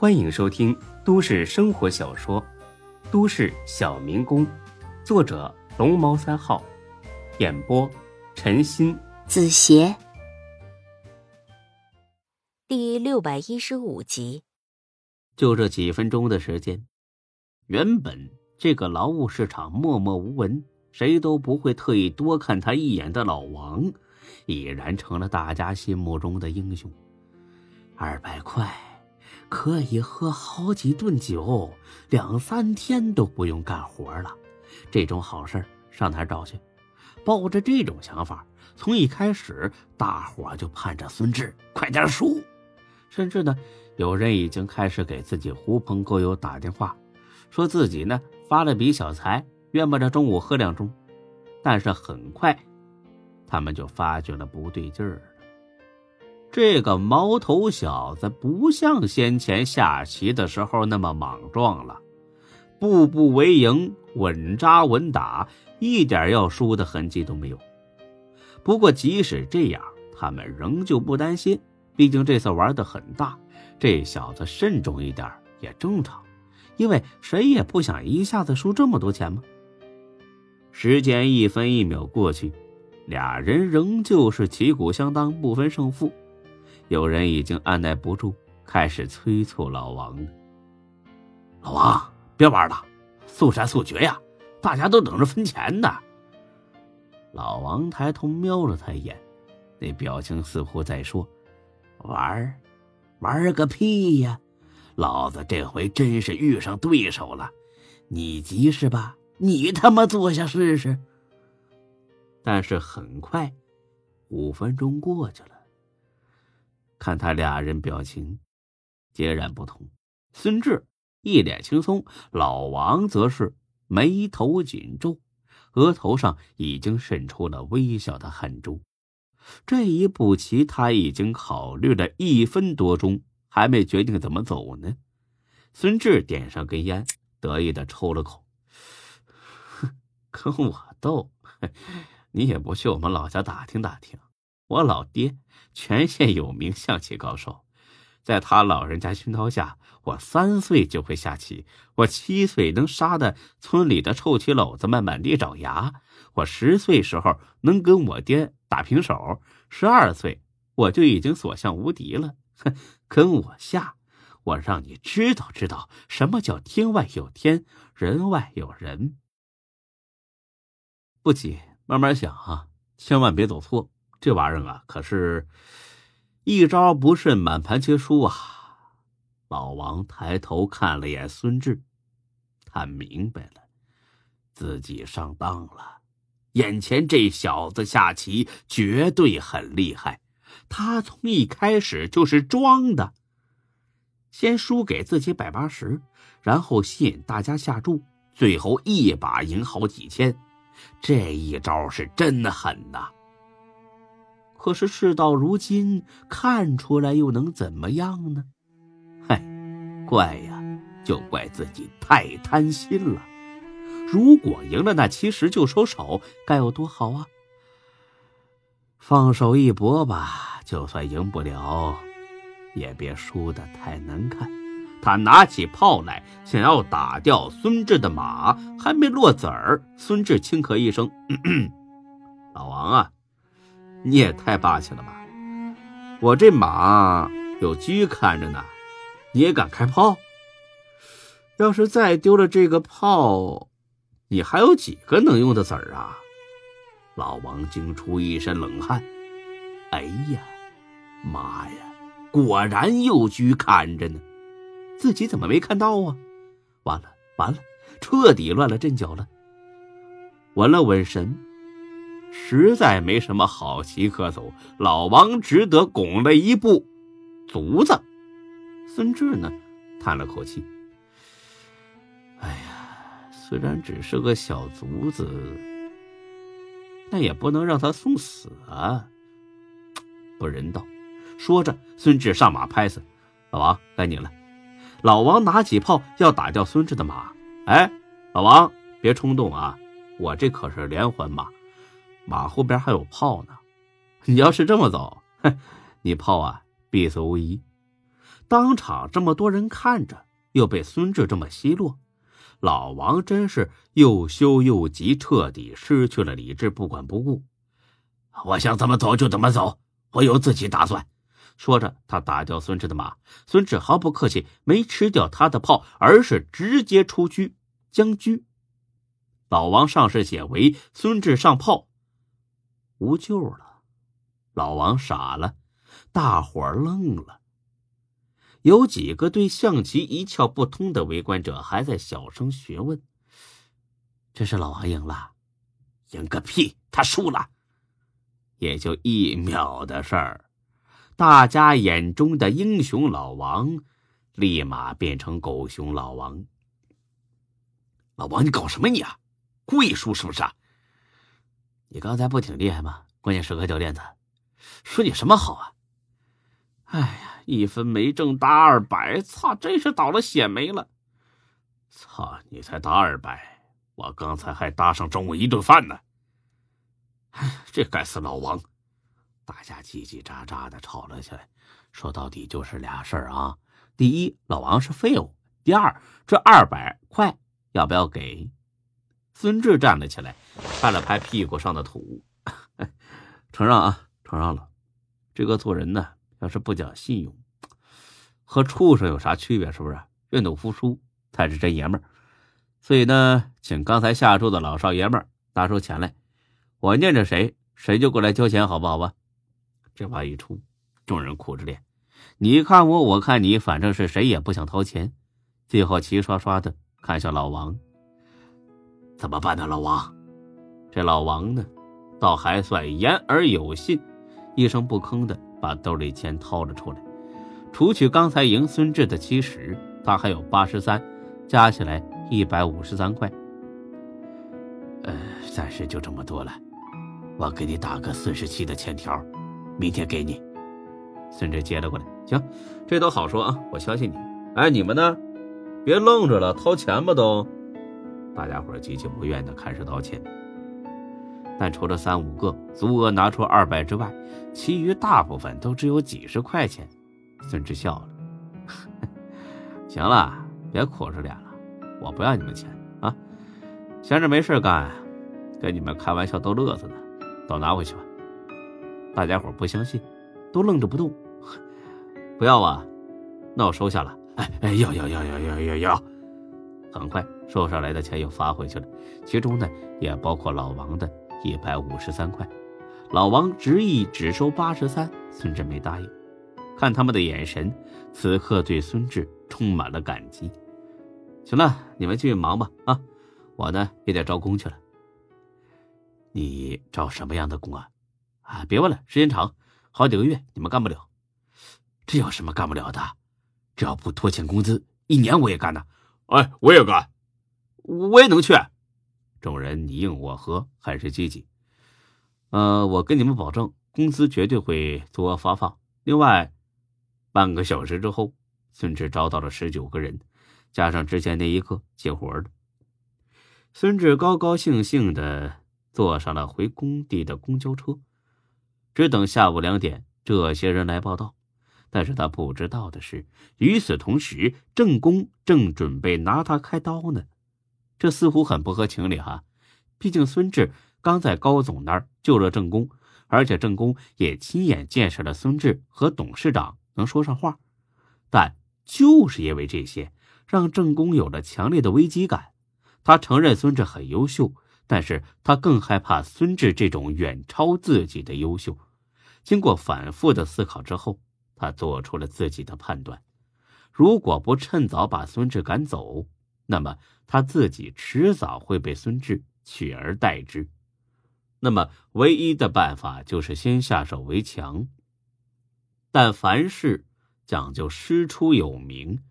欢迎收听都市生活小说《都市小民工》，作者龙猫三号，演播陈鑫、子邪，第六百一十五集。就这几分钟的时间，原本这个劳务市场默默无闻，谁都不会特意多看他一眼的老王，已然成了大家心目中的英雄。二百块。可以喝好几顿酒，两三天都不用干活了。这种好事上哪找去？抱着这种想法，从一开始，大伙就盼着孙志快点输。甚至呢，有人已经开始给自己狐朋狗友打电话，说自己呢发了笔小财，愿把这中午喝两盅。但是很快，他们就发觉了不对劲儿。这个毛头小子不像先前下棋的时候那么莽撞了，步步为营，稳扎稳打，一点要输的痕迹都没有。不过即使这样，他们仍旧不担心，毕竟这次玩的很大，这小子慎重一点也正常，因为谁也不想一下子输这么多钱嘛。时间一分一秒过去，俩人仍旧是旗鼓相当，不分胜负。有人已经按耐不住，开始催促老王：“老王，别玩了，速战速决呀！大家都等着分钱呢。”老王抬头瞄了他一眼，那表情似乎在说：“玩，玩个屁呀！老子这回真是遇上对手了，你急是吧？你他妈坐下试试。”但是很快，五分钟过去了。看他俩人表情截然不同，孙志一脸轻松，老王则是眉头紧皱，额头上已经渗出了微小的汗珠。这一步棋他已经考虑了一分多钟，还没决定怎么走呢。孙志点上根烟，得意的抽了口：“ 跟我斗？你也不去我们老家打听打听？”我老爹全县有名象棋高手，在他老人家熏陶下，我三岁就会下棋。我七岁能杀的村里的臭棋篓子们满地找牙。我十岁时候能跟我爹打平手，十二岁我就已经所向无敌了。哼，跟我下，我让你知道知道什么叫天外有天，人外有人。不急，慢慢想啊，千万别走错。这玩意儿啊，可是，一招不慎，满盘皆输啊！老王抬头看了眼孙志，他明白了，自己上当了。眼前这小子下棋绝对很厉害，他从一开始就是装的，先输给自己百八十，然后吸引大家下注，最后一把赢好几千。这一招是真狠呐！可是事到如今，看出来又能怎么样呢？嗨，怪呀，就怪自己太贪心了。如果赢了那七十就收手，该有多好啊！放手一搏吧，就算赢不了，也别输得太难看。他拿起炮来，想要打掉孙志的马，还没落子儿，孙志轻咳一声：“ 老王啊。”你也太霸气了吧！我这马有车看着呢，你也敢开炮？要是再丢了这个炮，你还有几个能用的子儿啊？老王惊出一身冷汗。哎呀，妈呀！果然有车看着呢，自己怎么没看到啊？完了完了，彻底乱了阵脚了。稳了稳神。实在没什么好棋可走，老王只得拱了一步卒子。孙志呢，叹了口气：“哎呀，虽然只是个小卒子，那也不能让他送死啊，不人道。”说着，孙志上马拍死老王，该你了。老王拿起炮要打掉孙志的马。哎，老王，别冲动啊，我这可是连环马。马后边还有炮呢，你要是这么走，哼，你炮啊必死无疑。当场这么多人看着，又被孙志这么奚落，老王真是又羞又急，彻底失去了理智，不管不顾。我想怎么走就怎么走，我有自己打算。说着，他打掉孙志的马。孙志毫不客气，没吃掉他的炮，而是直接出车将车。老王上士解围，孙志上炮，无救了。老王傻了，大伙儿愣了。有几个对象棋一窍不通的围观者还在小声询问：“这是老王赢了？赢个屁！他输了。”也就一秒的事儿，大家眼中的英雄老王，立马变成狗熊老王。老王，你搞什么你啊？故意输是不是啊？你刚才不挺厉害吗？关键时刻掉链子，说你什么好啊？哎呀，一分没挣搭二百，操，真是倒了血霉了！操，你才搭二百，我刚才还搭上中午一顿饭呢。哎，这该死老王！大家叽叽喳喳的吵了起来。说到底就是俩事儿啊：第一，老王是废物；第二，这二百块要不要给？孙志站了起来，拍了拍屁股上的土，承让啊，承让了。这个做人呢，要是不讲信用，和畜生有啥区别？是不是？愿赌服输才是真爷们儿。所以呢，请刚才下注的老少爷们儿拿出钱来。我念着谁，谁就过来交钱，好不好吧？这话一出，众人苦着脸，你看我，我看你，反正是谁也不想掏钱。最后齐刷刷的看向老王，怎么办呢？老王，这老王呢，倒还算言而有信，一声不吭的把兜里钱掏了出来。除去刚才赢孙志的七十，他还有八十三，加起来一百五十三块。呃，暂时就这么多了。我给你打个四十七的欠条，明天给你。孙志接了过来，行，这都好说啊，我相信你。哎，你们呢？别愣着了，掏钱吧都。大家伙极其不愿的开始道歉，但除了三五个足额拿出二百之外，其余大部分都只有几十块钱。孙志笑了，行了，别苦着脸了，我不要你们钱啊，闲着没事干，跟你们开玩笑逗乐子呢。都拿回去吧。大家伙不相信，都愣着不动。不要啊？那我收下了。哎哎，要要要要要要要！很快收上来的钱又发回去了，其中呢也包括老王的一百五十三块。老王执意只收八十三，孙志没答应。看他们的眼神，此刻对孙志充满了感激。行了，你们继续忙吧。啊，我呢也得招工去了。你招什么样的工啊？啊，别问了，时间长，好几个月你们干不了。这有什么干不了的？只要不拖欠工资，一年我也干呢。哎，我也干，我也能去。众人你应我和，很是积极。呃，我跟你们保证，工资绝对会足额发放。另外，半个小时之后，孙志招到了十九个人，加上之前那一个接活的。孙志高高兴兴的。坐上了回工地的公交车，只等下午两点这些人来报道。但是他不知道的是，与此同时，正工正准备拿他开刀呢。这似乎很不合情理哈。毕竟孙志刚在高总那儿救了郑工，而且郑工也亲眼见识了孙志和董事长能说上话。但就是因为这些，让郑工有了强烈的危机感。他承认孙志很优秀。但是他更害怕孙志这种远超自己的优秀。经过反复的思考之后，他做出了自己的判断：如果不趁早把孙志赶走，那么他自己迟早会被孙志取而代之。那么，唯一的办法就是先下手为强。但凡事讲究师出有名，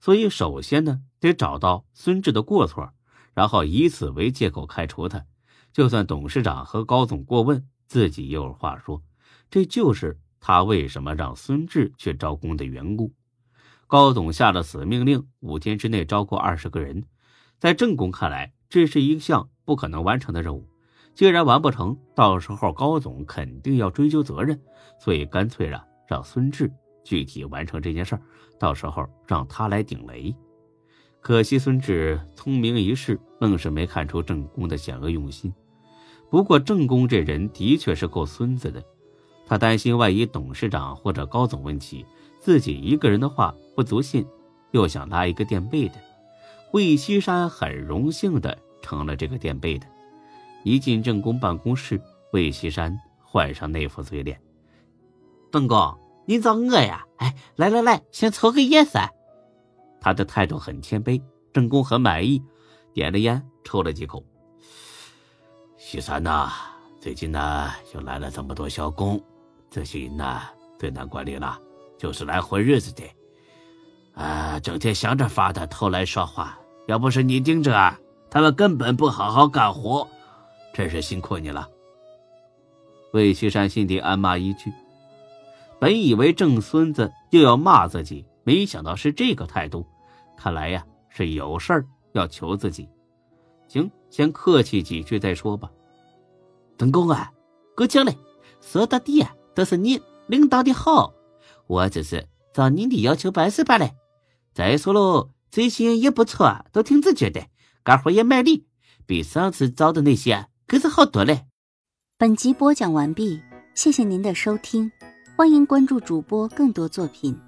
所以首先呢，得找到孙志的过错。然后以此为借口开除他，就算董事长和高总过问，自己也有话说。这就是他为什么让孙志去招工的缘故。高总下了死命令，五天之内招够二十个人。在郑工看来，这是一项不可能完成的任务。既然完不成，到时候高总肯定要追究责任，所以干脆让让孙志具体完成这件事儿，到时候让他来顶雷。可惜孙志聪明一世，愣是没看出郑公的险恶用心。不过郑公这人的确是够孙子的，他担心万一董事长或者高总问起自己一个人的话不足信，又想拉一个垫背的。魏西山很荣幸的成了这个垫背的。一进正宫办公室，魏西山换上那副嘴脸：“邓公，您找我呀？哎，来来来，先抽根烟噻。”他的态度很谦卑，正公很满意，点了烟，抽了几口。西山呐，最近呢又来了这么多小工，这些人呢最难管理了，就是来混日子的，啊，整天想着法的偷来说话。要不是你盯着，啊他们根本不好好干活，真是辛苦你了。魏西山心底暗骂一句，本以为郑孙子又要骂自己，没想到是这个态度，看来呀是有事儿要求自己。行，先客气几句再说吧。邓公啊，过奖了，说到底啊，都是你领导的好，我只是照您的要求办事罢了。再说了，这些人也不错，都挺自觉的，干活也卖力，比上次招的那些可是好多了。本集播讲完毕，谢谢您的收听，欢迎关注主播更多作品。